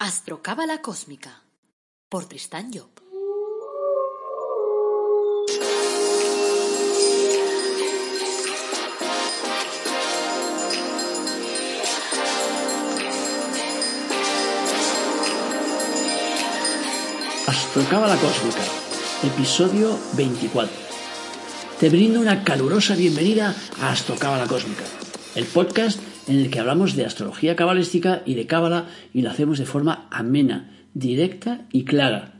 Astrocábala Cósmica por Tristán Job. Astrocábala Cósmica, episodio 24. Te brindo una calurosa bienvenida a Astrocábala Cósmica, el podcast en el que hablamos de astrología cabalística y de cábala y lo hacemos de forma amena, directa y clara.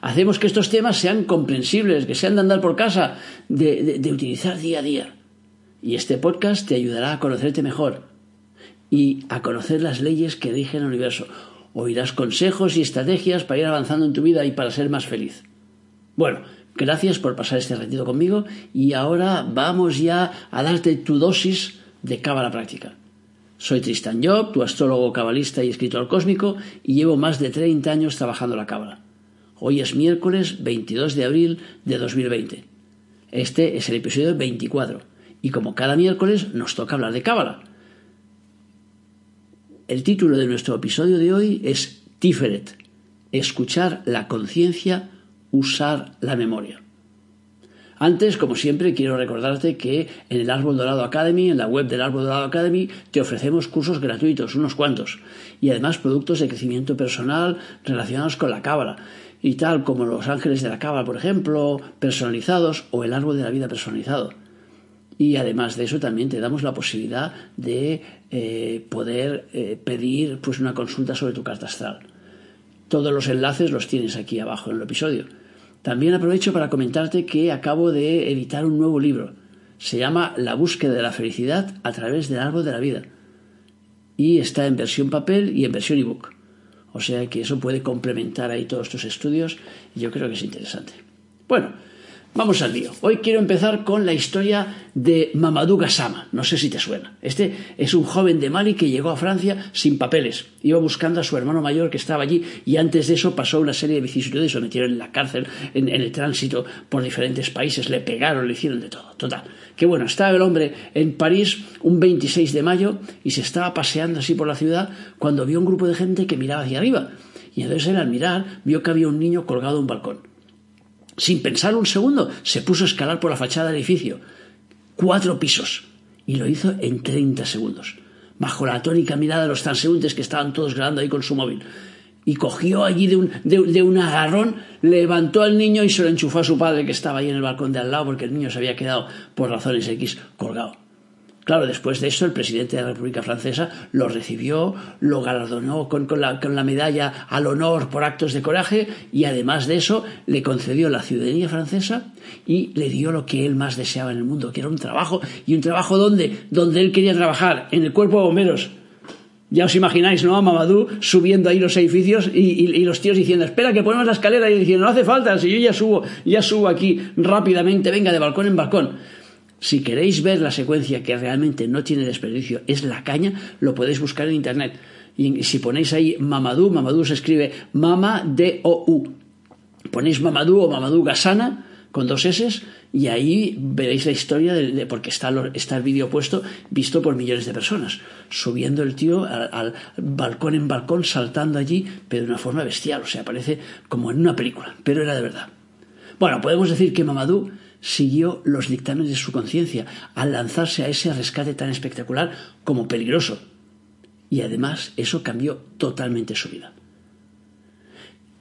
Hacemos que estos temas sean comprensibles, que sean de andar por casa, de, de utilizar día a día. Y este podcast te ayudará a conocerte mejor y a conocer las leyes que rigen el universo. Oirás consejos y estrategias para ir avanzando en tu vida y para ser más feliz. Bueno, gracias por pasar este ratito conmigo y ahora vamos ya a darte tu dosis de cábala práctica. Soy Tristan Job, tu astrólogo cabalista y escritor cósmico, y llevo más de 30 años trabajando la cábala. Hoy es miércoles 22 de abril de 2020. Este es el episodio 24, y como cada miércoles nos toca hablar de cábala. El título de nuestro episodio de hoy es Tiferet, escuchar la conciencia, usar la memoria. Antes, como siempre, quiero recordarte que en el Árbol Dorado Academy, en la web del Árbol Dorado Academy, te ofrecemos cursos gratuitos, unos cuantos, y además productos de crecimiento personal relacionados con la cábala, y tal como los ángeles de la cábala, por ejemplo, personalizados, o el árbol de la vida personalizado. Y además de eso también te damos la posibilidad de eh, poder eh, pedir pues, una consulta sobre tu carta astral. Todos los enlaces los tienes aquí abajo en el episodio. También aprovecho para comentarte que acabo de editar un nuevo libro. Se llama La búsqueda de la felicidad a través del árbol de la vida. Y está en versión papel y en versión ebook. O sea que eso puede complementar ahí todos tus estudios y yo creo que es interesante. Bueno, Vamos al lío. Hoy quiero empezar con la historia de Mamadou Gassama. No sé si te suena. Este es un joven de Mali que llegó a Francia sin papeles. Iba buscando a su hermano mayor que estaba allí y antes de eso pasó una serie de vicisitudes. Lo metieron en la cárcel, en, el tránsito por diferentes países, le pegaron, le hicieron de todo. Total. Que bueno, estaba el hombre en París un 26 de mayo y se estaba paseando así por la ciudad cuando vio un grupo de gente que miraba hacia arriba. Y entonces él al mirar vio que había un niño colgado en un balcón. Sin pensar un segundo, se puso a escalar por la fachada del edificio. Cuatro pisos. Y lo hizo en 30 segundos. Bajo la tónica mirada de los transeúntes que estaban todos grabando ahí con su móvil. Y cogió allí de un, de un agarrón, levantó al niño y se lo enchufó a su padre que estaba ahí en el balcón de al lado porque el niño se había quedado por razones X colgado. Claro, después de eso, el presidente de la República Francesa lo recibió, lo galardonó con, la, medalla al honor por actos de coraje y además de eso le concedió la ciudadanía francesa y le dio lo que él más deseaba en el mundo, que era un trabajo y un trabajo donde, donde él quería trabajar, en el cuerpo de bomberos. Ya os imagináis, ¿no? A Mamadou subiendo ahí los edificios y, los tíos diciendo, espera que ponemos la escalera y diciendo, no hace falta, si yo ya subo, ya subo aquí rápidamente, venga, de balcón en balcón. Si queréis ver la secuencia que realmente no tiene desperdicio, es la caña, lo podéis buscar en internet. Y si ponéis ahí Mamadou, Mamadou se escribe Mama D-O-U. Ponéis Mamadou o Mamadou Gasana con dos S y ahí veréis la historia de, porque está, está el vídeo puesto visto por millones de personas subiendo el tío al, al, balcón en balcón saltando allí pero de una forma bestial o sea parece como en una película pero era de verdad bueno podemos decir que Mamadou siguió los dictámenes de su conciencia al lanzarse a ese rescate tan espectacular como peligroso. Y además eso cambió totalmente su vida.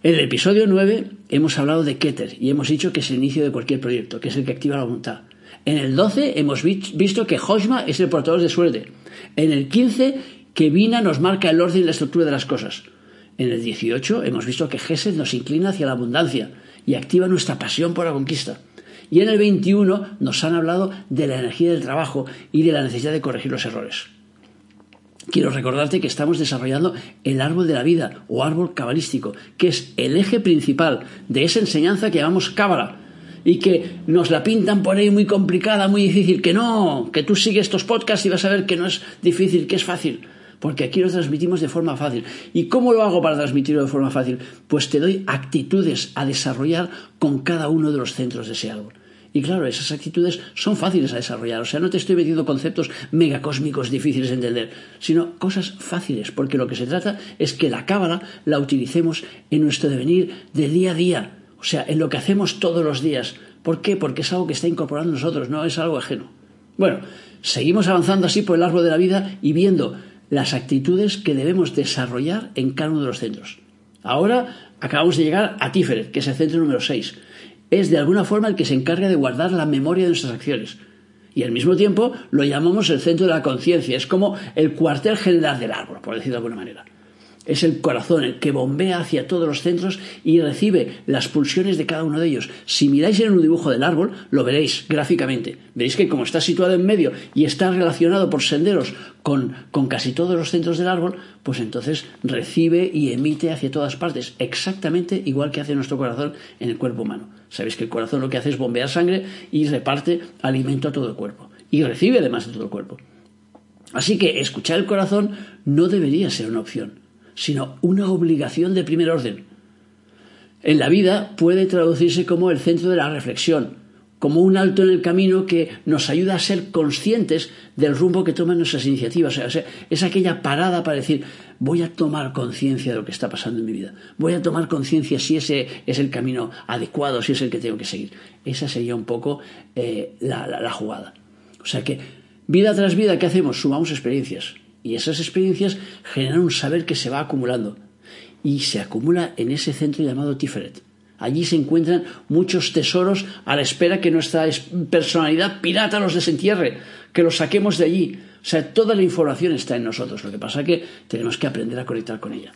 En el episodio 9 hemos hablado de Keter y hemos dicho que es el inicio de cualquier proyecto, que es el que activa la voluntad. En el 12 hemos visto que Hojma es el portador de suerte. En el 15 que Vina nos marca el orden y la estructura de las cosas. En el 18 hemos visto que Gesed nos inclina hacia la abundancia y activa nuestra pasión por la conquista. Y en el 21 nos han hablado de la energía del trabajo y de la necesidad de corregir los errores. Quiero recordarte que estamos desarrollando el árbol de la vida o árbol cabalístico, que es el eje principal de esa enseñanza que llamamos cábala y que nos la pintan por ahí muy complicada, muy difícil, que no, que tú sigues estos podcasts y vas a ver que no es difícil, que es fácil, porque aquí lo transmitimos de forma fácil. ¿Y cómo lo hago para transmitirlo de forma fácil? Pues te doy actitudes a desarrollar con cada uno de los centros de ese árbol Y claro, esas actitudes son fáciles a desarrollar. O sea, no te estoy metiendo conceptos megacósmicos difíciles de entender, sino cosas fáciles, porque lo que se trata es que la cábala la utilicemos en nuestro devenir de día a día. O sea, en lo que hacemos todos los días. ¿Por qué? Porque es algo que está incorporando nosotros, no es algo ajeno. Bueno, seguimos avanzando así por el árbol de la vida y viendo las actitudes que debemos desarrollar en cada uno de los centros. Ahora acabamos de llegar a Tiferet, que es el centro número 6. Es de alguna forma el que se encarga de guardar la memoria de nuestras acciones. Y al mismo tiempo lo llamamos el centro de la conciencia. Es como el cuartel general del árbol, por decirlo de alguna manera. Es el corazón el que bombea hacia todos los centros y recibe las pulsiones de cada uno de ellos. Si miráis en un dibujo del árbol, lo veréis gráficamente. Veréis que como está situado en medio y está relacionado por senderos con, con casi todos los centros del árbol, pues entonces recibe y emite hacia todas partes, exactamente igual que hace nuestro corazón en el cuerpo humano. Sabéis que el corazón lo que hace es bombear sangre y reparte alimento a todo el cuerpo. Y recibe además de todo el cuerpo. Así que escuchar el corazón no debería ser una opción sino una obligación de primer orden. En la vida puede traducirse como el centro de la reflexión, como un alto en el camino que nos ayuda a ser conscientes del rumbo que toman nuestras iniciativas. O sea, es aquella parada para decir, voy a tomar conciencia de lo que está pasando en mi vida, voy a tomar conciencia si ese es el camino adecuado, si es el que tengo que seguir. Esa sería un poco eh, la, la jugada. O sea que, vida tras vida, ¿qué hacemos? Sumamos experiencias. Y esas experiencias generan un saber que se va acumulando y se acumula en ese centro llamado Tiferet. Allí se encuentran muchos tesoros a la espera que nuestra personalidad pirata los desentierre, que los saquemos de allí. O sea, toda la información está en nosotros. Lo que pasa es que tenemos que aprender a conectar con ella.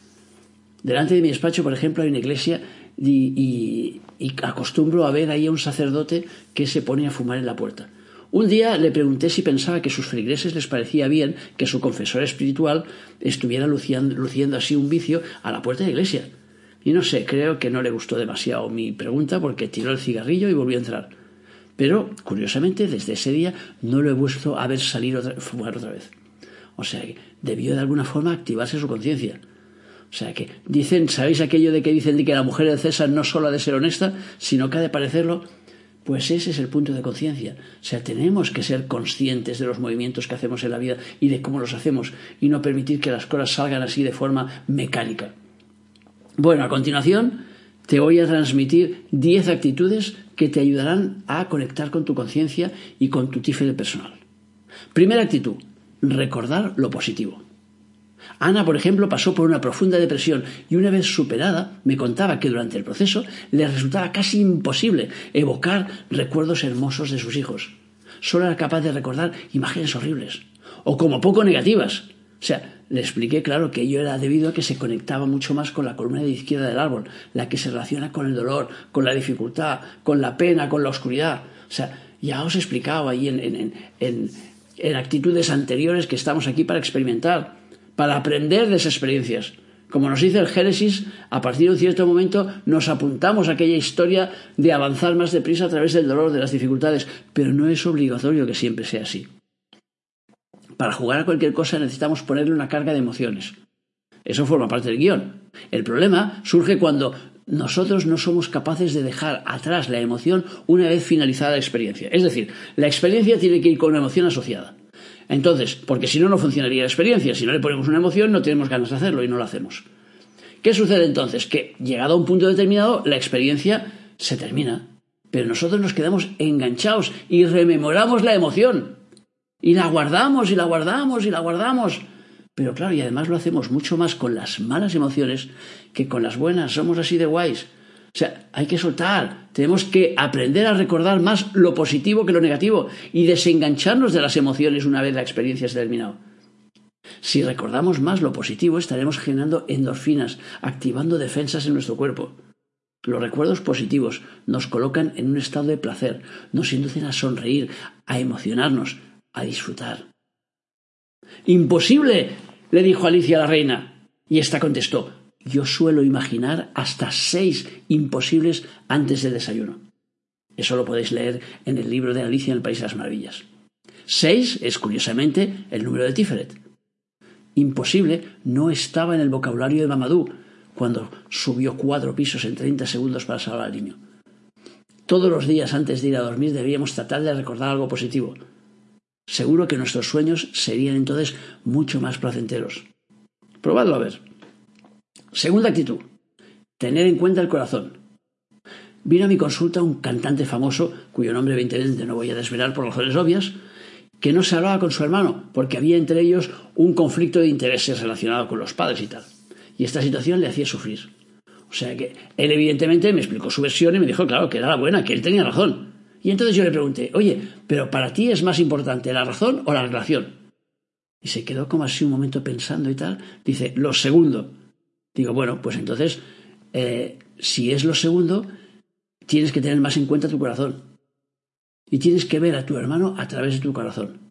Delante de mi despacho, por ejemplo, hay una iglesia y, y acostumbro a ver ahí a un sacerdote que se pone a fumar en la puerta. Un día le pregunté si pensaba que sus feligreses les parecía bien que su confesor espiritual estuviera luciendo, así un vicio a la puerta de la iglesia. Y no sé, creo que no le gustó demasiado mi pregunta porque tiró el cigarrillo y volvió a entrar. Pero, curiosamente, desde ese día no lo he vuelto a ver salir a fumar otra vez. O sea que debió de alguna forma activarse su conciencia. O sea que dicen, ¿sabéis aquello de que dicen de que la mujer de César no solo ha de ser honesta, sino que ha de parecerlo? Pues ese es el punto de conciencia. O sea, tenemos que ser conscientes de los movimientos que hacemos en la vida y de cómo los hacemos y no permitir que las cosas salgan así de forma mecánica. Bueno, a continuación te voy a transmitir 10 actitudes que te ayudarán a conectar con tu conciencia y con tu tifel personal. Primera actitud, recordar lo positivo. Ana, por ejemplo, pasó por una profunda depresión y una vez superada me contaba que durante el proceso le resultaba casi imposible evocar recuerdos hermosos de sus hijos. Solo era capaz de recordar imágenes horribles o como poco negativas. O sea, le expliqué, claro, que ello era debido a que se conectaba mucho más con la columna de izquierda del árbol, la que se relaciona con el dolor, con la dificultad, con la pena, con la oscuridad. O sea, ya os he explicado ahí en, en actitudes anteriores que estamos aquí para experimentar para aprender de esas experiencias. Como nos dice el Génesis, a partir de un cierto momento nos apuntamos a aquella historia de avanzar más deprisa a través del dolor, de las dificultades, pero no es obligatorio que siempre sea así. Para jugar a cualquier cosa necesitamos ponerle una carga de emociones. Eso forma parte del guion. El problema surge cuando nosotros no somos capaces de dejar atrás la emoción una vez finalizada la experiencia. Es decir, la experiencia tiene que ir con una emoción asociada. Entonces, porque si no, no funcionaría la experiencia. Si no le ponemos una emoción, no tenemos ganas de hacerlo y no lo hacemos. ¿Qué sucede entonces? Que llegado a un punto determinado, la experiencia se termina. Pero nosotros nos quedamos enganchados y rememoramos la emoción. Y la guardamos y la guardamos y la guardamos. Pero claro, y además lo hacemos mucho más con las malas emociones que con las buenas. Somos así de guays. O sea, hay que soltar. Tenemos que aprender a recordar más lo positivo que lo negativo y desengancharnos de las emociones una vez la experiencia se ha terminado. Si recordamos más lo positivo, estaremos generando endorfinas, activando defensas en nuestro cuerpo. Los recuerdos positivos nos colocan en un estado de placer, nos inducen a sonreír, a emocionarnos, a disfrutar. Imposible, le dijo Alicia a la reina. Y ésta contestó, yo suelo imaginar hasta seis imposibles antes del desayuno. Eso lo podéis leer en el libro de Alicia en el País de las Maravillas. Seis es, curiosamente, el número de Tiferet. Imposible no estaba en el vocabulario de Mamadou cuando subió cuatro pisos en 30 segundos para salvar al niño. Todos los días antes de ir a dormir deberíamos tratar de recordar algo positivo. Seguro que nuestros sueños serían entonces mucho más placenteros. Probadlo a ver. Segunda actitud. Tener en cuenta el corazón. Vino a mi consulta un cantante famoso, cuyo nombre evidentemente no voy a desvelar por razones obvias, que no se hablaba con su hermano, porque había entre ellos un conflicto de intereses relacionado con los padres y tal. Y esta situación le hacía sufrir. O sea que él evidentemente me explicó su versión y me dijo, claro, que era la buena, que él tenía razón. Y entonces yo le pregunté, oye, pero para ti es más importante la razón o la relación? Y se quedó como así un momento pensando y tal. Dice, lo segundo. Digo, bueno, pues entonces, eh, si es lo segundo, tienes que tener más en cuenta tu corazón. Y tienes que ver a tu hermano a través de tu corazón.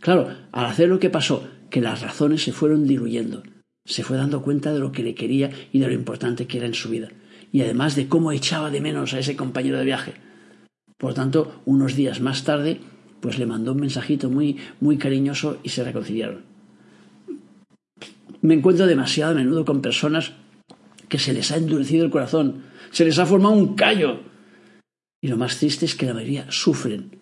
Claro, al hacer lo que pasó, que las razones se fueron diluyendo. Se fue dando cuenta de lo que le quería y de lo importante que era en su vida. Y además de cómo echaba de menos a ese compañero de viaje. Por tanto, unos días más tarde, pues le mandó un mensajito muy, muy cariñoso y se reconciliaron. Me encuentro demasiado a menudo con personas que se les ha endurecido el corazón, se les ha formado un callo. Y lo más triste es que la mayoría sufren,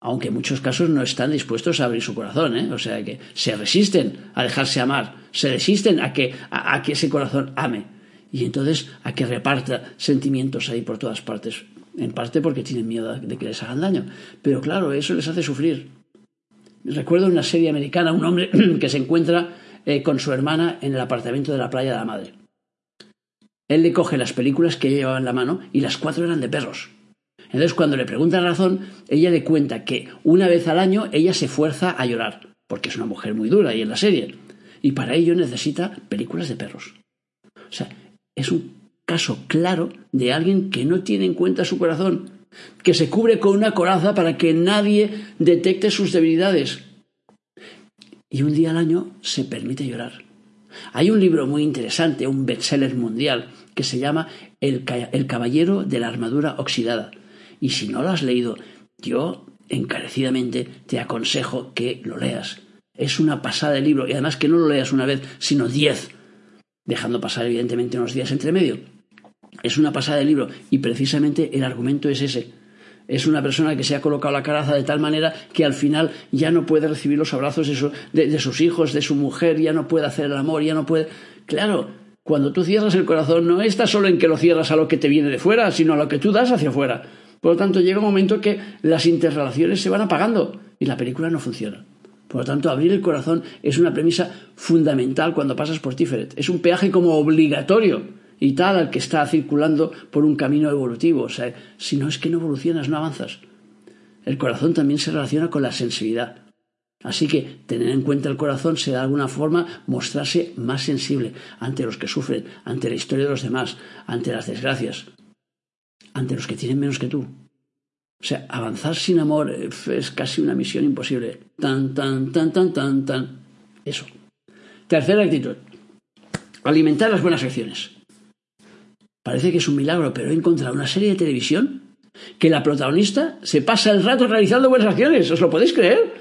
aunque en muchos casos no están dispuestos a abrir su corazón, ¿eh? o sea que se resisten a dejarse amar, se resisten a que, a que ese corazón ame y entonces a que reparta sentimientos ahí por todas partes, en parte porque tienen miedo de que les hagan daño, pero claro, eso les hace sufrir. Recuerdo una serie americana, un hombre que se encuentra eh, con su hermana en el apartamento de la playa de la madre. Él le coge las películas que llevaba en la mano y las cuatro eran de perros. Entonces, cuando le pregunta razón, ella le cuenta que una vez al año ella se fuerza a llorar, porque es una mujer muy dura y en la serie, y para ello necesita películas de perros. O sea, es un caso claro de alguien que no tiene en cuenta su corazón, que se cubre con una coraza para que nadie detecte sus debilidades. Y un día al año se permite llorar. Hay un libro muy interesante, un bestseller mundial, que se llama El, Caballero de la Armadura Oxidada. Y si no lo has leído, yo encarecidamente te aconsejo que lo leas. Es una pasada de libro y además que no lo leas una vez, sino diez, dejando pasar evidentemente unos días entre medio. Es una pasada de libro y precisamente el argumento es ese es una persona que se ha colocado la caraza de tal manera que al final ya no puede recibir los abrazos de, sus hijos, de su mujer, ya no puede hacer el amor, ya no puede. Claro, cuando tú cierras el corazón no está solo en que lo cierras a lo que te viene de fuera, sino a lo que tú das hacia afuera. Por lo tanto, llega un momento que las interrelaciones se van apagando y la película no funciona. Por lo tanto, abrir el corazón es una premisa fundamental cuando pasas por Tiferet. Es un peaje como obligatorio y tal al que está circulando por un camino evolutivo. O sea, si no es que no evolucionas, no avanzas. El corazón también se relaciona con la sensibilidad. Así que tener en cuenta el corazón será de alguna forma mostrarse más sensible ante los que sufren, ante la historia de los demás, ante las desgracias, ante los que tienen menos que tú. O sea, avanzar sin amor eh, es casi una misión imposible. Tan, tan, tan, tan, tan, tan. Eso. Tercera actitud. Alimentar las buenas acciones. Parece que es un milagro, pero he encontrado una serie de televisión que la protagonista se pasa el rato realizando buenas acciones. ¿Os lo podéis creer?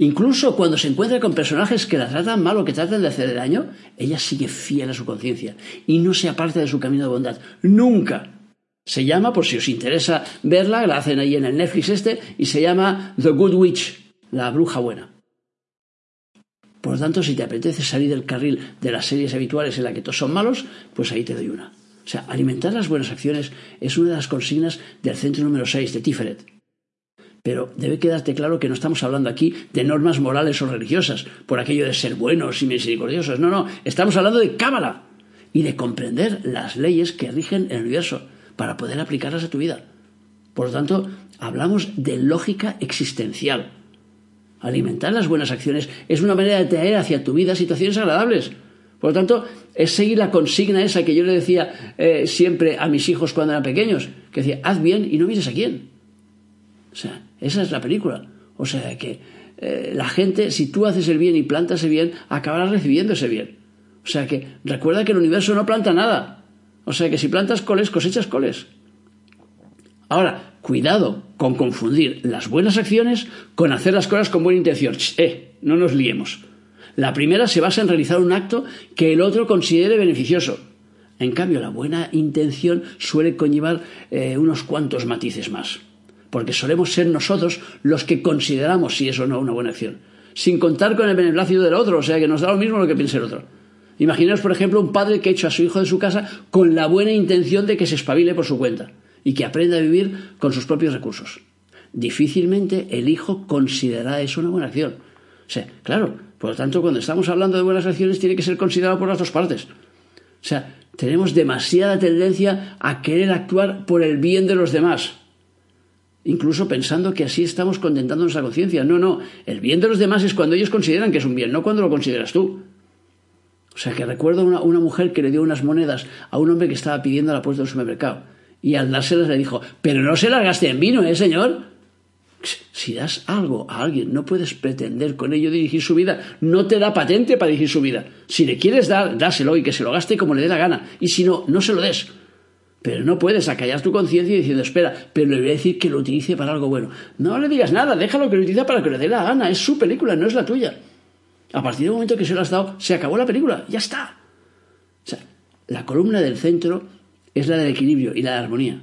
Incluso cuando se encuentra con personajes que la tratan mal o que tratan de hacer daño, ella sigue fiel a su conciencia y no se aparta de su camino de bondad. Nunca. Se llama, por si os interesa verla, la hacen ahí en el Netflix este, y se llama The Good Witch, la bruja buena. Por lo tanto, si te apetece salir del carril de las series habituales en la que todos son malos, pues ahí te doy una. O sea, alimentar las buenas acciones es una de las consignas del centro número 6 de Tiferet. Pero debe quedarte claro que no estamos hablando aquí de normas morales o religiosas, por aquello de ser buenos y misericordiosos. No, no, estamos hablando de cábala y de comprender las leyes que rigen el universo para poder aplicarlas a tu vida. Por lo tanto, hablamos de lógica existencial. Alimentar las buenas acciones es una manera de traer hacia tu vida situaciones agradables. Por lo tanto, es seguir la consigna esa que yo le decía eh, siempre a mis hijos cuando eran pequeños, que decía, haz bien y no mires a quién. O sea, esa es la película. O sea, que eh, la gente, si tú haces el bien y plantas el bien, acabarás recibiendo ese bien. O sea, que recuerda que el universo no planta nada. O sea, que si plantas coles, cosechas coles. Ahora, cuidado con confundir las buenas acciones con hacer las cosas con buena intención. Eh, no nos liemos. La primera se basa en realizar un acto que el otro considere beneficioso. En cambio, la buena intención suele conllevar eh, unos cuantos matices más, porque solemos ser nosotros los que consideramos si es o no una buena acción, sin contar con el beneplácito del otro, o sea que nos da lo mismo lo que piense el otro. Imaginaos, por ejemplo, un padre que echa a su hijo de su casa con la buena intención de que se espabile por su cuenta y que aprenda a vivir con sus propios recursos. Difícilmente el hijo considerará eso una buena acción. O sea, claro, por lo tanto, cuando estamos hablando de buenas acciones tiene que ser considerado por las dos partes. O sea, tenemos demasiada tendencia a querer actuar por el bien de los demás, incluso pensando que así estamos contentando nuestra conciencia. No, no, el bien de los demás es cuando ellos consideran que es un bien, no cuando lo consideras tú. O sea, que recuerdo una, una mujer que le dio unas monedas a un hombre que estaba pidiendo a la puerta del supermercado. Y al dárselas le dijo, pero no se las gaste en vino, ¿eh, señor? Si das algo a alguien, no puedes pretender con ello dirigir su vida. No te da patente para dirigir su vida. Si le quieres dar, dáselo y que se lo gaste como le dé la gana. Y si no, no se lo des. Pero no puedes acallar tu conciencia diciendo, espera, pero le voy a decir que lo utilice para algo bueno. No le digas nada, déjalo que lo utilice para que le dé la gana. Es su película, no es la tuya. A partir del momento que se lo has dado, se acabó la película, ya está. O sea, la columna del centro es la del equilibrio y la de armonía.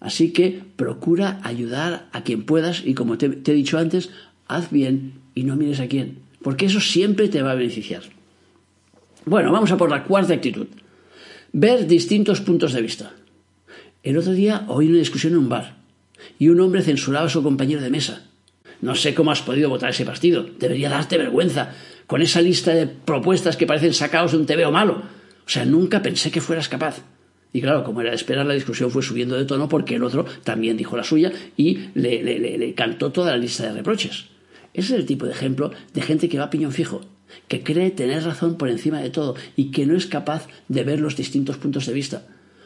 Así que procura ayudar a quien puedas y como te, he dicho antes, haz bien y no mires a quién, porque eso siempre te va a beneficiar. Bueno, vamos a por la cuarta actitud. Ver distintos puntos de vista. El otro día oí una discusión en un bar y un hombre censuraba a su compañero de mesa. No sé cómo has podido votar ese partido. Debería darte vergüenza con esa lista de propuestas que parecen sacados de un tebeo malo. O sea, nunca pensé que fueras capaz. Y claro, como era de esperar, la discusión fue subiendo de tono porque el otro también dijo la suya y le, cantó toda la lista de reproches. Ese es el tipo de ejemplo de gente que va a piñón fijo, que cree tener razón por encima de todo y que no es capaz de ver los distintos puntos de vista.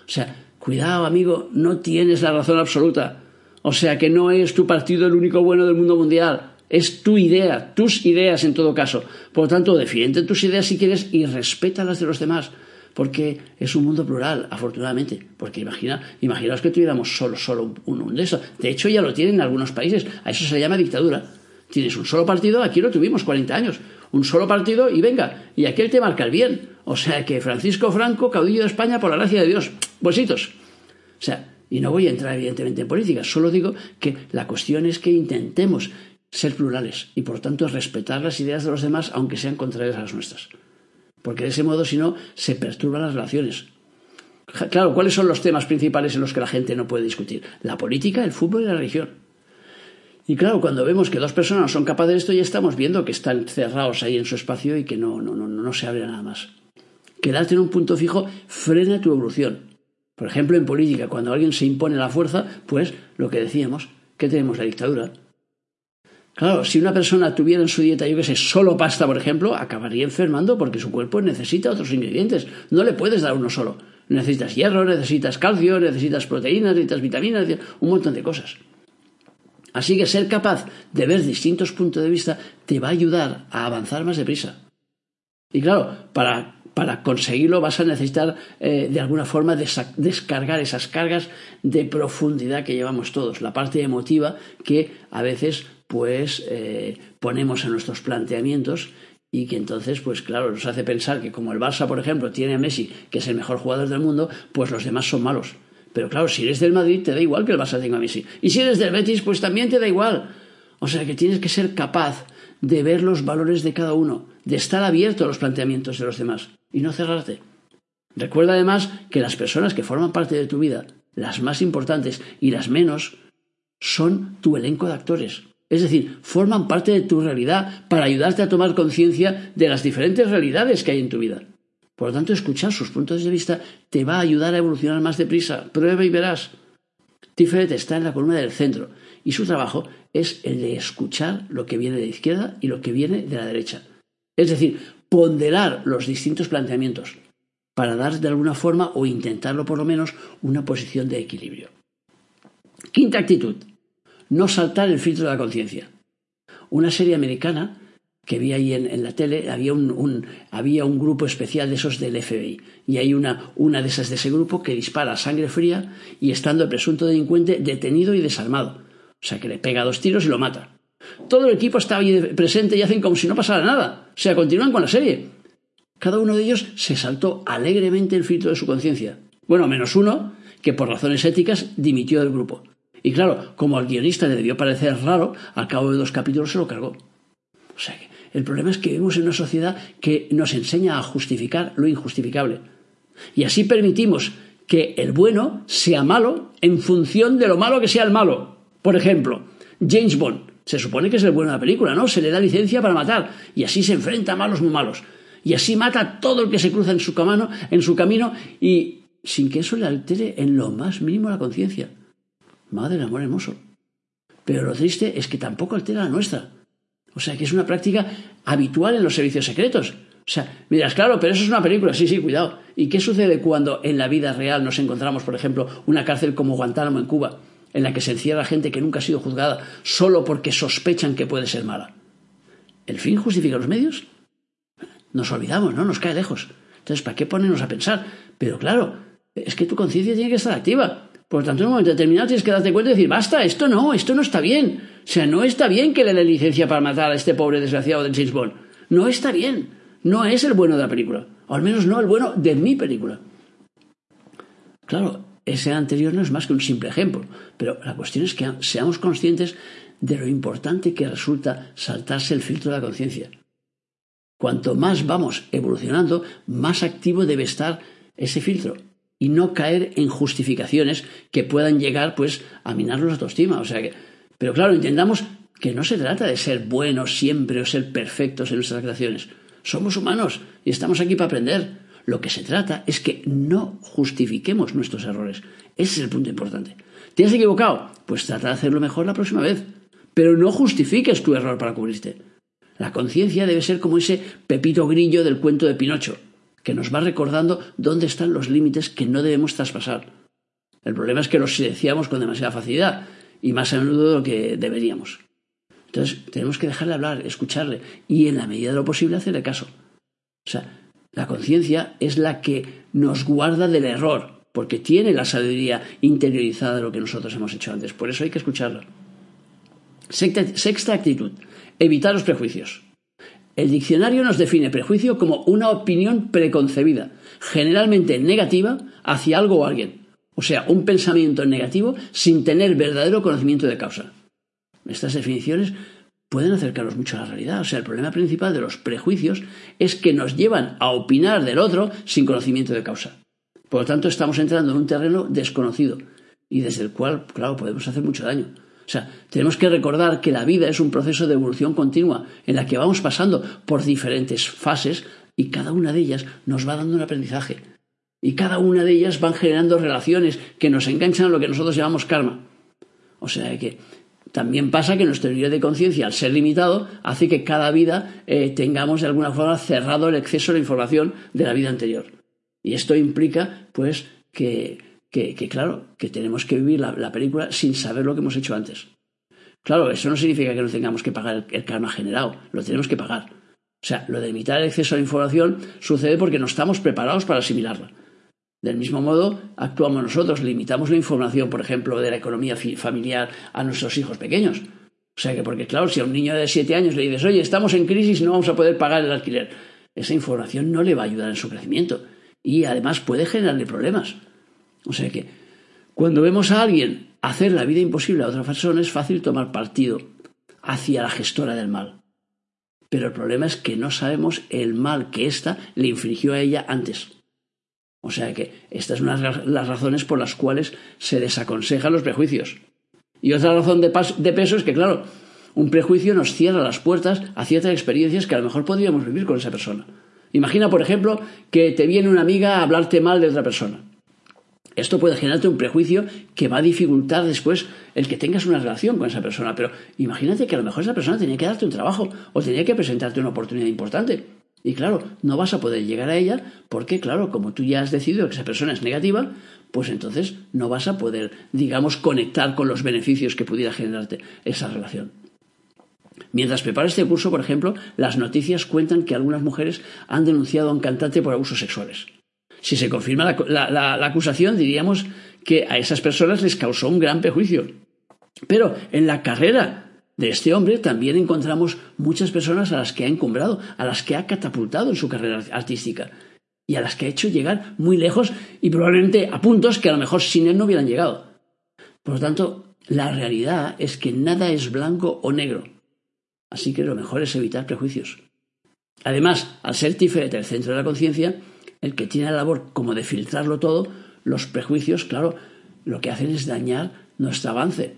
O sea, cuidado amigo, no tienes la razón absoluta. O sea que no es tu partido el único bueno del mundo mundial. Es tu idea, tus ideas en todo caso. Por lo tanto, defiende tus ideas si quieres y respeta las de los demás porque es un mundo plural, afortunadamente. Porque imagina, imaginaos que tuviéramos solo, solo un, de eso. De hecho, ya lo tienen en algunos países. A eso se llama dictadura. Tienes un solo partido, aquí lo tuvimos 40 años. Un solo partido y venga, y aquel te marca el bien. O sea que Francisco Franco, caudillo de España, por la gracia de Dios. Bolsitos. O sea, y no voy a entrar evidentemente en política, solo digo que la cuestión es que intentemos ser plurales y por tanto respetar las ideas de los demás aunque sean contrarias a las nuestras porque de ese modo, si no, se perturban las relaciones. Claro, ¿cuáles son los temas principales en los que la gente no puede discutir? La política, el fútbol y la religión. Y claro, cuando vemos que dos personas son capaces de esto, ya estamos viendo que están cerrados ahí en su espacio y que no, no, no, no se abre nada más. Quedarte en un punto fijo frena tu evolución. Por ejemplo, en política, cuando alguien se impone la fuerza, pues lo que decíamos, que tenemos la dictadura. Claro, si una persona tuviera en su dieta, yo que sé, solo pasta, por ejemplo, acabaría enfermando porque su cuerpo necesita otros ingredientes. No le puedes dar uno solo. Necesitas hierro, necesitas calcio, necesitas proteínas, necesitas vitaminas, un montón de cosas. Así que ser capaz de ver distintos puntos de vista te va a ayudar a avanzar más deprisa. Y claro, para, para conseguirlo vas a necesitar eh, de alguna forma descargar esas cargas de profundidad que llevamos todos, la parte emotiva que a veces pues eh, ponemos en nuestros planteamientos y que entonces, pues claro, nos hace pensar que como el Barça, por ejemplo, tiene a Messi, que es el mejor jugador del mundo, pues los demás son malos. Pero claro, si eres del Madrid, te da igual que el Barça tenga a Messi. Y si eres del Betis, pues también te da igual. O sea que tienes que ser capaz de ver los valores de cada uno, de estar abierto a los planteamientos de los demás y no cerrarte. Recuerda además que las personas que forman parte de tu vida, las más importantes y las menos, son tu elenco de actores. Es decir, forman parte de tu realidad para ayudarte a tomar conciencia de las diferentes realidades que hay en tu vida. Por lo tanto, escuchar sus puntos de vista te va a ayudar a evolucionar más deprisa. Prueba y verás. Tiferet está en la columna del centro y su trabajo es el de escuchar lo que viene de la izquierda y lo que viene de la derecha. Es decir, ponderar los distintos planteamientos para dar de alguna forma o intentarlo por lo menos una posición de equilibrio. Quinta actitud no saltar el filtro de la conciencia. Una serie americana que vi ahí en, la tele, había un, había un grupo especial de esos del FBI. Y hay una, una de esas de ese grupo que dispara a sangre fría y estando el presunto delincuente detenido y desarmado. O sea, que le pega dos tiros y lo mata. Todo el equipo está ahí presente y hacen como si no pasara nada. O sea, continúan con la serie. Cada uno de ellos se saltó alegremente el filtro de su conciencia. Bueno, menos uno, que por razones éticas dimitió del grupo. Y claro, como al guionista le debió parecer raro, al cabo de dos capítulos se lo cargó. O sea que el problema es que vivimos en una sociedad que nos enseña a justificar lo injustificable. Y así permitimos que el bueno sea malo en función de lo malo que sea el malo. Por ejemplo, James Bond. Se supone que es el bueno de la película, ¿no? Se le da licencia para matar y así se enfrenta a malos muy malos. Y así mata a todo el que se cruza en su, camino, en su camino y sin que eso le altere en lo más mínimo la conciencia. Madre amor hermoso. Pero lo triste es que tampoco altera la nuestra. O sea, que es una práctica habitual en los servicios secretos. O sea, miras, claro, pero eso es una película, sí, sí, cuidado. ¿Y qué sucede cuando en la vida real nos encontramos, por ejemplo, una cárcel como Guantánamo en Cuba, en la que se encierra gente que nunca ha sido juzgada solo porque sospechan que puede ser mala? ¿El fin justifica los medios? Nos olvidamos, ¿no? Nos cae lejos. Entonces, ¿para qué ponernos a pensar? Pero claro, es que tu conciencia tiene que estar activa. Por lo tanto, en un momento determinado tienes que darte cuenta y decir, basta, esto no, esto no está bien. O sea, no está bien que le dé licencia para matar a este pobre desgraciado de James. No está bien no es el bueno de la película, o al menos no el bueno de mi película. Claro, ese anterior no es más que un simple ejemplo, pero la cuestión es que seamos conscientes de lo importante que resulta saltarse el filtro de la conciencia. Cuanto más vamos evolucionando, más activo debe estar ese filtro y no caer en justificaciones que puedan llegar pues a minarnos la autoestima. O sea pero claro, entendamos que no se trata de ser buenos siempre o ser perfectos en nuestras creaciones. Somos humanos y estamos aquí para aprender. Lo que se trata es que no justifiquemos nuestros errores. Ese es el punto importante. ¿Te has equivocado? Pues trata de hacerlo mejor la próxima vez. Pero no justifiques tu error para cubrirte. La conciencia debe ser como ese pepito grillo del cuento de Pinocho, que nos va recordando dónde están los límites que no debemos traspasar. El problema es que los silenciamos con demasiada facilidad y más a menudo de lo que deberíamos. Entonces, tenemos que dejarle hablar, escucharle y en la medida de lo posible hacerle caso. O sea, la conciencia es la que nos guarda del error, porque tiene la sabiduría interiorizada de lo que nosotros hemos hecho antes. Por eso hay que escucharla. Sexta, actitud, evitar los prejuicios. El diccionario nos define prejuicio como una opinión preconcebida, generalmente negativa, hacia algo o alguien. O sea, un pensamiento negativo sin tener verdadero conocimiento de causa. Estas definiciones pueden acercarnos mucho a la realidad. O sea, el problema principal de los prejuicios es que nos llevan a opinar del otro sin conocimiento de causa. Por lo tanto, estamos entrando en un terreno desconocido y desde el cual, claro, podemos hacer mucho daño. O sea, tenemos que recordar que la vida es un proceso de evolución continua en la que vamos pasando por diferentes fases y cada una de ellas nos va dando un aprendizaje. Y cada una de ellas van generando relaciones que nos enganchan a lo que nosotros llamamos karma. O sea que también pasa que nuestro nivel de conciencia, al ser limitado, hace que cada vida eh, tengamos de alguna forma cerrado el exceso de información de la vida anterior. Y esto implica, pues, que, claro, que tenemos que vivir la, película sin saber lo que hemos hecho antes. Claro, eso no significa que no tengamos que pagar el, el karma generado, lo tenemos que pagar. O sea, lo de limitar el exceso de información sucede porque no estamos preparados para asimilarla. Del mismo modo, actuamos nosotros, limitamos la información, por ejemplo, de la economía familiar a nuestros hijos pequeños. O sea que, porque claro, si a un niño de siete años le dices, oye, estamos en crisis, no vamos a poder pagar el alquiler, esa información no le va a ayudar en su crecimiento y además puede generarle problemas. O sea que, cuando vemos a alguien hacer la vida imposible a otra persona, es fácil tomar partido hacia la gestora del mal. Pero el problema es que no sabemos el mal que ésta le infligió a ella antes. O sea que estas son las razones por las cuales se desaconsejan los prejuicios. Y otra razón de, peso es que, claro, un prejuicio nos cierra las puertas a ciertas experiencias que a lo mejor podríamos vivir con esa persona. Imagina, por ejemplo, que te viene una amiga a hablarte mal de otra persona. Esto puede generarte un prejuicio que va a dificultar después el que tengas una relación con esa persona. Pero imagínate que a lo mejor esa persona tenía que darte un trabajo o tenía que presentarte una oportunidad importante. Y claro, no vas a poder llegar a ella porque, claro, como tú ya has decidido que esa persona es negativa, pues entonces no vas a poder, digamos, conectar con los beneficios que pudiera generarte esa relación. Mientras preparo este curso, por ejemplo, las noticias cuentan que algunas mujeres han denunciado a un cantante por abusos sexuales. Si se confirma la, acusación, diríamos que a esas personas les causó un gran perjuicio. Pero en la carrera de este hombre también encontramos muchas personas a las que ha encumbrado, a las que ha catapultado en su carrera artística y a las que ha hecho llegar muy lejos y probablemente a puntos que a lo mejor sin él no hubieran llegado. Por lo tanto, la realidad es que nada es blanco o negro. Así que lo mejor es evitar prejuicios. Además, al ser Tiferet el centro de la conciencia, el que tiene la labor como de filtrarlo todo, los prejuicios, claro, lo que hacen es dañar nuestro avance,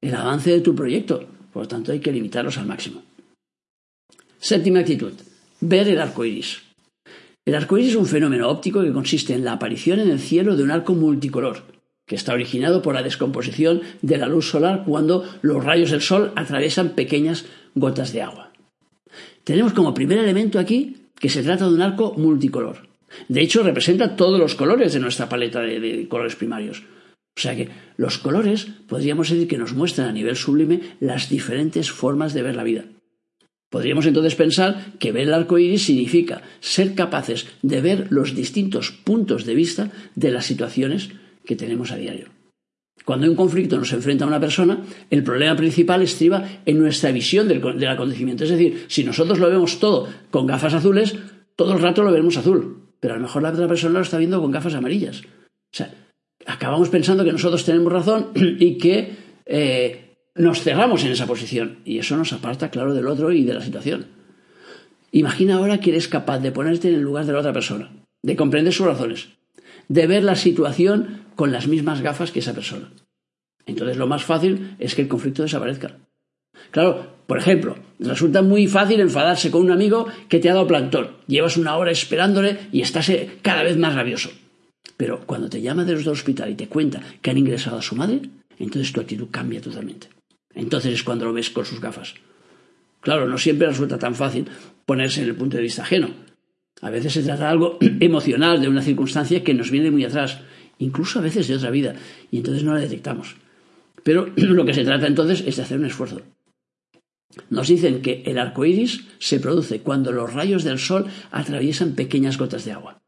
el avance de tu proyecto. Por lo tanto, hay que limitarlos al máximo. Séptima actitud, ver el arco iris. El arco iris es un fenómeno óptico que consiste en la aparición en el cielo de un arco multicolor, que está originado por la descomposición de la luz solar cuando los rayos del sol atraviesan pequeñas gotas de agua. Tenemos como primer elemento aquí que se trata de un arco multicolor. De hecho, representa todos los colores de nuestra paleta de, colores primarios. O sea que los colores podríamos decir que nos muestran a nivel sublime las diferentes formas de ver la vida. Podríamos entonces pensar que ver el arco iris significa ser capaces de ver los distintos puntos de vista de las situaciones que tenemos a diario. Cuando un conflicto nos enfrenta una persona, el problema principal estriba en nuestra visión del, del, acontecimiento. Es decir, si nosotros lo vemos todo con gafas azules, todo el rato lo vemos azul pero a lo mejor la otra persona lo está viendo con gafas amarillas. O sea, acabamos pensando que nosotros tenemos razón y que eh, nos cerramos en esa posición. Y eso nos aparta, claro, del otro y de la situación. Imagina ahora que eres capaz de ponerte en el lugar de la otra persona, de comprender sus razones, de ver la situación con las mismas gafas que esa persona. Entonces lo más fácil es que el conflicto desaparezca. Claro, por ejemplo, resulta muy fácil enfadarse con un amigo que te ha dado plantón. Llevas una hora esperándole y estás eh, cada vez más rabioso. Pero cuando te llama desde el hospital y te cuenta que han ingresado a su madre, entonces tu actitud cambia totalmente. Entonces es cuando lo ves con sus gafas. Claro, no siempre resulta tan fácil ponerse en el punto de vista ajeno. A veces se trata de algo emocional, de una circunstancia que nos viene muy atrás, incluso a veces de otra vida, y entonces no la detectamos. Pero lo que se trata entonces es de hacer un esfuerzo, nos dicen que el arco iris se produce cuando los rayos del sol atraviesan pequeñas gotas de agua.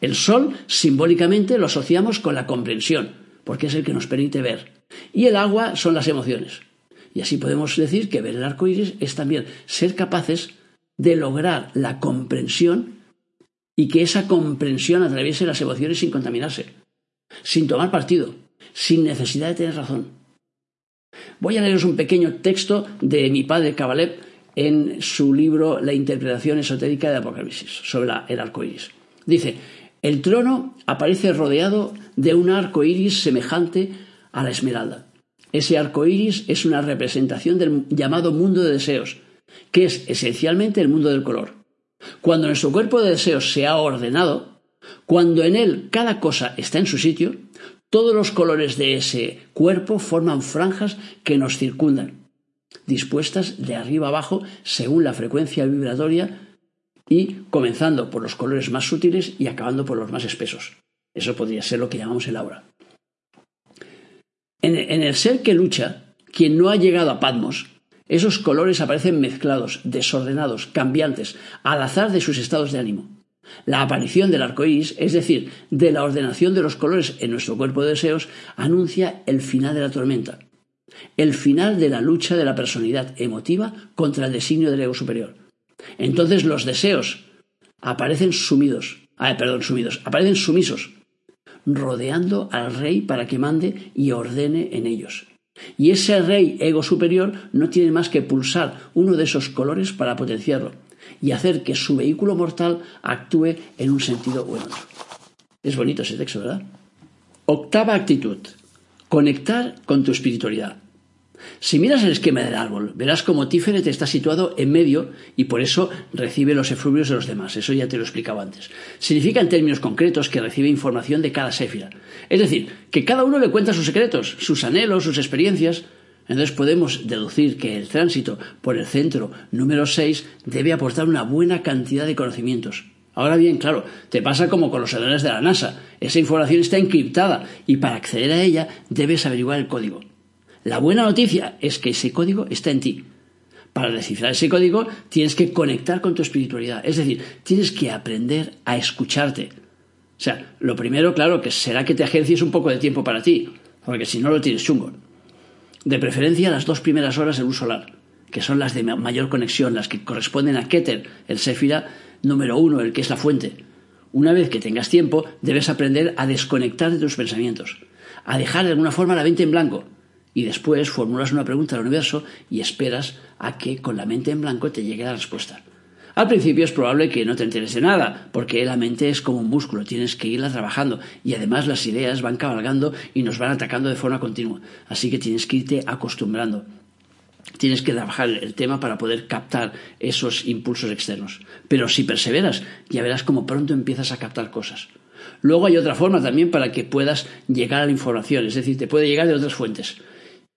El sol simbólicamente lo asociamos con la comprensión, porque es el que nos permite ver. Y el agua son las emociones. Y así podemos decir que ver el arco iris es también ser capaces de lograr la comprensión y que esa comprensión atraviese las emociones sin contaminarse, sin tomar partido, sin necesidad de tener razón. Voy a leeros un pequeño texto de mi padre Kabalev en su libro La interpretación esotérica de Apocalipsis sobre el arco iris. Dice: El trono aparece rodeado de un arco iris semejante a la esmeralda. Ese arco iris es una representación del llamado mundo de deseos, que es esencialmente el mundo del color. Cuando nuestro cuerpo de deseos se ha ordenado, cuando en él cada cosa está en su sitio, todos los colores de ese cuerpo forman franjas que nos circundan, dispuestas de arriba abajo según la frecuencia vibratoria y comenzando por los colores más sutiles y acabando por los más espesos. Eso podría ser lo que llamamos el aura. En el ser que lucha, quien no ha llegado a Patmos, esos colores aparecen mezclados, desordenados, cambiantes, al azar de sus estados de ánimo. La aparición del arco iris, es decir, de la ordenación de los colores en nuestro cuerpo de deseos, anuncia el final de la tormenta, el final de la lucha de la personalidad emotiva contra el designio del ego superior. Entonces los deseos aparecen sumidos, ah, perdón, sumidos, aparecen sumisos, rodeando al rey para que mande y ordene en ellos. Y ese rey ego superior no tiene más que pulsar uno de esos colores para potenciarlo y hacer que su vehículo mortal actúe en un sentido u otro. Es bonito ese texto, ¿verdad? Octava actitud. Conectar con tu espiritualidad. Si miras el esquema del árbol, verás como Tiferet está situado en medio y por eso recibe los efluvios de los demás. Eso ya te lo explicaba antes. Significa en términos concretos que recibe información de cada séfira. Es decir, que cada uno le cuenta sus secretos, sus anhelos, sus experiencias, entonces podemos deducir que el tránsito por el centro número 6 debe aportar una buena cantidad de conocimientos. Ahora bien, claro, te pasa como con los servidores de la NASA. Esa información está encriptada y para acceder a ella debes averiguar el código. La buena noticia es que ese código está en ti. Para descifrar ese código tienes que conectar con tu espiritualidad, es decir, tienes que aprender a escucharte. O sea, lo primero, claro, que será que te ejercies un poco de tiempo para ti, porque si no lo tienes chungo de preferencia las dos primeras horas de luz solar. que son las de mayor conexión, las que corresponden a Keter, el Séfira número uno, el que es la fuente. Una vez que tengas tiempo, debes aprender a desconectar de tus pensamientos, a dejar de alguna forma la mente en blanco, y después formulas una pregunta al universo y esperas a que con la mente en blanco te llegue la respuesta. Al principio es probable que no te interese nada, porque la mente es como un músculo, tienes que irla trabajando y además las ideas van cabalgando y nos van atacando de forma continua, así que tienes que irte acostumbrando. Tienes que trabajar el tema para poder captar esos impulsos externos. Pero si perseveras, ya verás cómo pronto empiezas a captar cosas. Luego hay otra forma también para que puedas llegar a la información, es decir, te puede llegar de otras fuentes.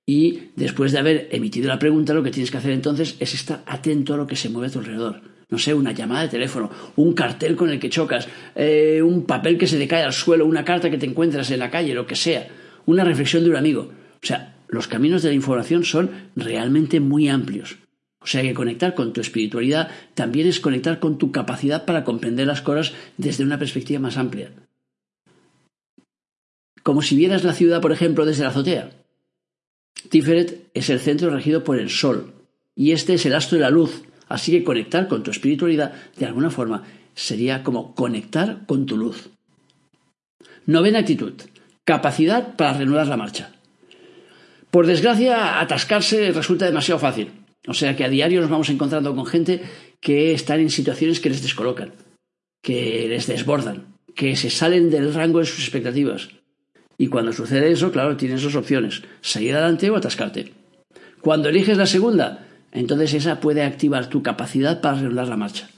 Y después de haber emitido la pregunta, lo que tienes que hacer entonces es estar atento a lo que se mueve a tu alrededor no sé, una llamada de teléfono, un cartel con el que chocas, eh, un papel que se te cae al suelo, una carta que te encuentras en la calle, lo que sea, una reflexión de un amigo. O sea, los caminos de la información son realmente muy amplios. O sea que conectar con tu espiritualidad también es conectar con tu capacidad para comprender las cosas desde una perspectiva más amplia. Como si vieras la ciudad, por ejemplo, desde la azotea. Tiferet es el centro regido por el Sol, y este es el astro de la luz, Así que conectar con tu espiritualidad, de alguna forma, sería como conectar con tu luz. Novena actitud. Capacidad para reanudar la marcha. Por desgracia, atascarse resulta demasiado fácil. O sea que a diario nos vamos encontrando con gente que están en situaciones que les descolocan, que les desbordan, que se salen del rango de sus expectativas. Y cuando sucede eso, claro, tienes dos opciones, salir adelante o atascarte. Cuando eliges la segunda, entonces esa puede activar tu capacidad para regular la marcha.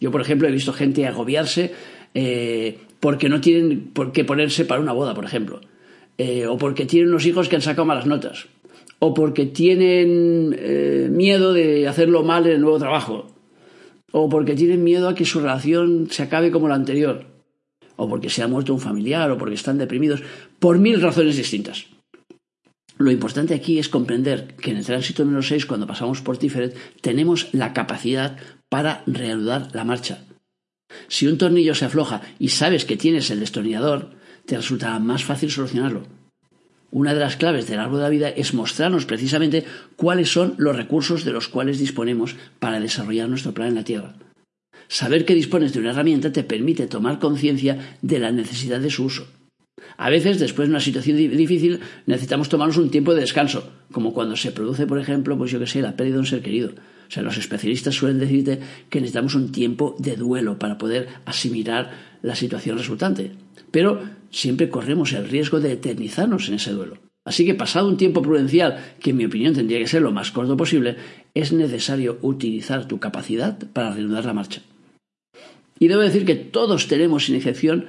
Yo, por ejemplo, he visto gente agobiarse eh, porque no tienen por qué ponerse para una boda, por ejemplo. Eh, o porque tienen unos hijos que han sacado malas notas. O porque tienen eh, miedo de hacerlo mal en el nuevo trabajo. O porque tienen miedo a que su relación se acabe como la anterior. O porque se ha muerto un familiar. O porque están deprimidos. Por mil razones distintas. Lo importante aquí es comprender que en el tránsito número 6, cuando pasamos por Tiferet, tenemos la capacidad para reanudar la marcha. Si un tornillo se afloja y sabes que tienes el destornillador, te resultará más fácil solucionarlo. Una de las claves del árbol de la vida es mostrarnos precisamente cuáles son los recursos de los cuales disponemos para desarrollar nuestro plan en la Tierra. Saber que dispones de una herramienta te permite tomar conciencia de la necesidad de su uso. A veces, después de una situación difícil, necesitamos tomarnos un tiempo de descanso, como cuando se produce, por ejemplo, pues yo que sé, la pérdida de un ser querido. O sea, los especialistas suelen decirte que necesitamos un tiempo de duelo para poder asimilar la situación resultante. Pero siempre corremos el riesgo de eternizarnos en ese duelo. Así que pasado un tiempo prudencial, que en mi opinión tendría que ser lo más corto posible, es necesario utilizar tu capacidad para reanudar la marcha. Y debo decir que todos tenemos, sin excepción,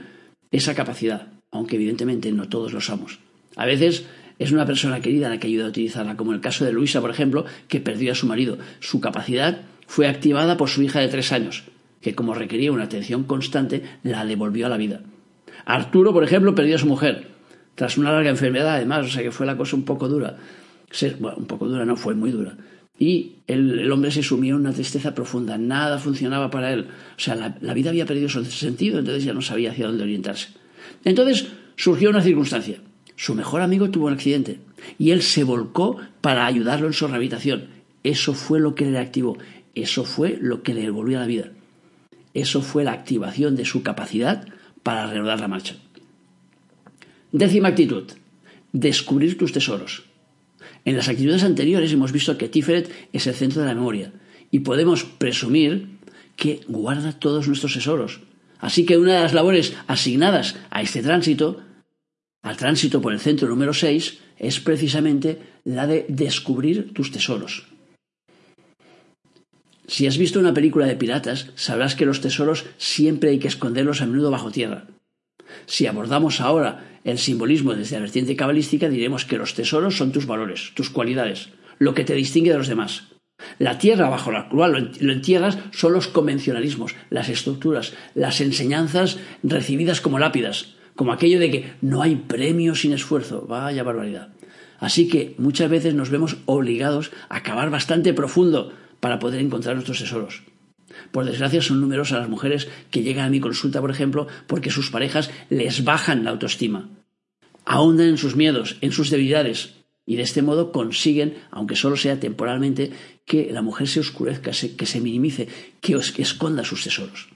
esa capacidad aunque evidentemente no todos lo somos. A veces es una persona querida la que ayuda a utilizarla, como el caso de Luisa, por ejemplo, que perdió a su marido. Su capacidad fue activada por su hija de tres años, que como requería una atención constante, la devolvió a la vida. Arturo, por ejemplo, perdió a su mujer, tras una larga enfermedad, además, o sea que fue la cosa un poco dura. Bueno, un poco dura, no, fue muy dura. Y el, hombre se sumió en una tristeza profunda, nada funcionaba para él. O sea, la, la vida había perdido su sentido, entonces ya no sabía hacia dónde orientarse. Entonces surgió una circunstancia. Su mejor amigo tuvo un accidente y él se volcó para ayudarlo en su rehabilitación. Eso fue lo que le activó, eso fue lo que le devolvió a la vida. Eso fue la activación de su capacidad para reanudar la marcha. Décima actitud, descubrir tus tesoros. En las actitudes anteriores hemos visto que Tiferet es el centro de la memoria y podemos presumir que guarda todos nuestros tesoros, Así que una de las labores asignadas a este tránsito, al tránsito por el centro número 6, es precisamente la de descubrir tus tesoros. Si has visto una película de piratas, sabrás que los tesoros siempre hay que esconderlos a menudo bajo tierra. Si abordamos ahora el simbolismo desde la vertiente cabalística, diremos que los tesoros son tus valores, tus cualidades, lo que te distingue de los demás. La tierra bajo la cual lo entierras son los convencionalismos, las estructuras, las enseñanzas recibidas como lápidas, como aquello de que no hay premio sin esfuerzo. Vaya barbaridad. Así que muchas veces nos vemos obligados a cavar bastante profundo para poder encontrar nuestros tesoros. Por desgracia son numerosas las mujeres que llegan a mi consulta, por ejemplo, porque sus parejas les bajan la autoestima. Ahondan en sus miedos, en sus debilidades, Y de este modo consiguen, aunque solo sea temporalmente, que la mujer se oscurezca, que se minimice, que, esconda sus tesoros.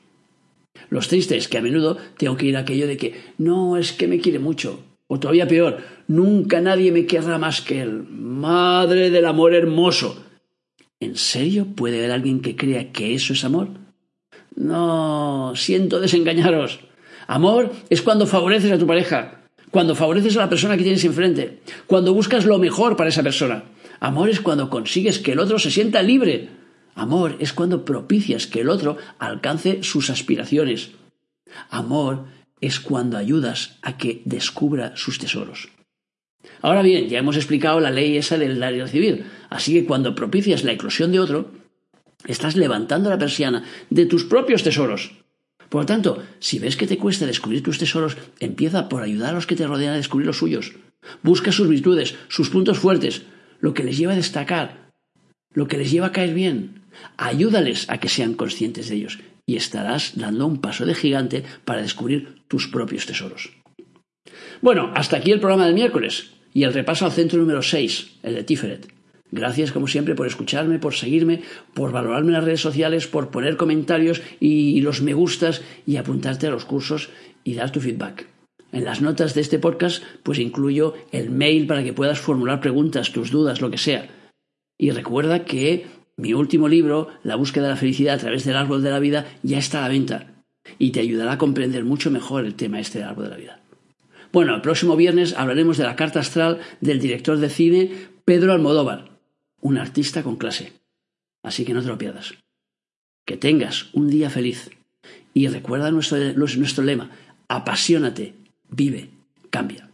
Los tristes que a menudo tengo que ir a aquello de que no es que me quiere mucho, o todavía peor, nunca nadie me querrá más que él. Madre del amor hermoso. ¿En serio puede haber alguien que crea que eso es amor? No, siento desengañaros. Amor es cuando favoreces a tu pareja, cuando favoreces a la persona que tienes enfrente, cuando buscas lo mejor para esa persona. Amor es cuando consigues que el otro se sienta libre. Amor es cuando propicias que el otro alcance sus aspiraciones. Amor es cuando ayudas a que descubra sus tesoros. Ahora bien, ya hemos explicado la ley esa del dar recibir, así que cuando propicias la eclosión de otro, estás levantando la persiana de tus propios tesoros. Por lo tanto, si ves que te cuesta descubrir tus tesoros, empieza por ayudar a los que te rodean a descubrir los suyos. Busca sus virtudes, sus puntos fuertes, lo que les lleva a destacar, lo que les lleva a caer bien. Ayúdales a que sean conscientes de ellos y estarás dando un paso de gigante para descubrir tus propios tesoros. Bueno, hasta aquí el programa del miércoles y el repaso al centro número 6, el de Tiferet. Gracias como siempre por escucharme, por seguirme, por valorarme en las redes sociales, por poner comentarios y los me gustas y apuntarte a los cursos y dar tu feedback. En las notas de este podcast pues incluyo el mail para que puedas formular preguntas, tus dudas, lo que sea. Y recuerda que mi último libro, La búsqueda de la felicidad a través del árbol de la vida, ya está a la venta y te ayudará a comprender mucho mejor el tema este árbol de la vida. Bueno, el próximo viernes hablaremos de la carta astral del director de cine Pedro Almodóvar, un artista con clase. Así que no te lo pierdas. Que tengas un día feliz. Y recuerda nuestro, nuestro lema, apasionate, vive, cambia.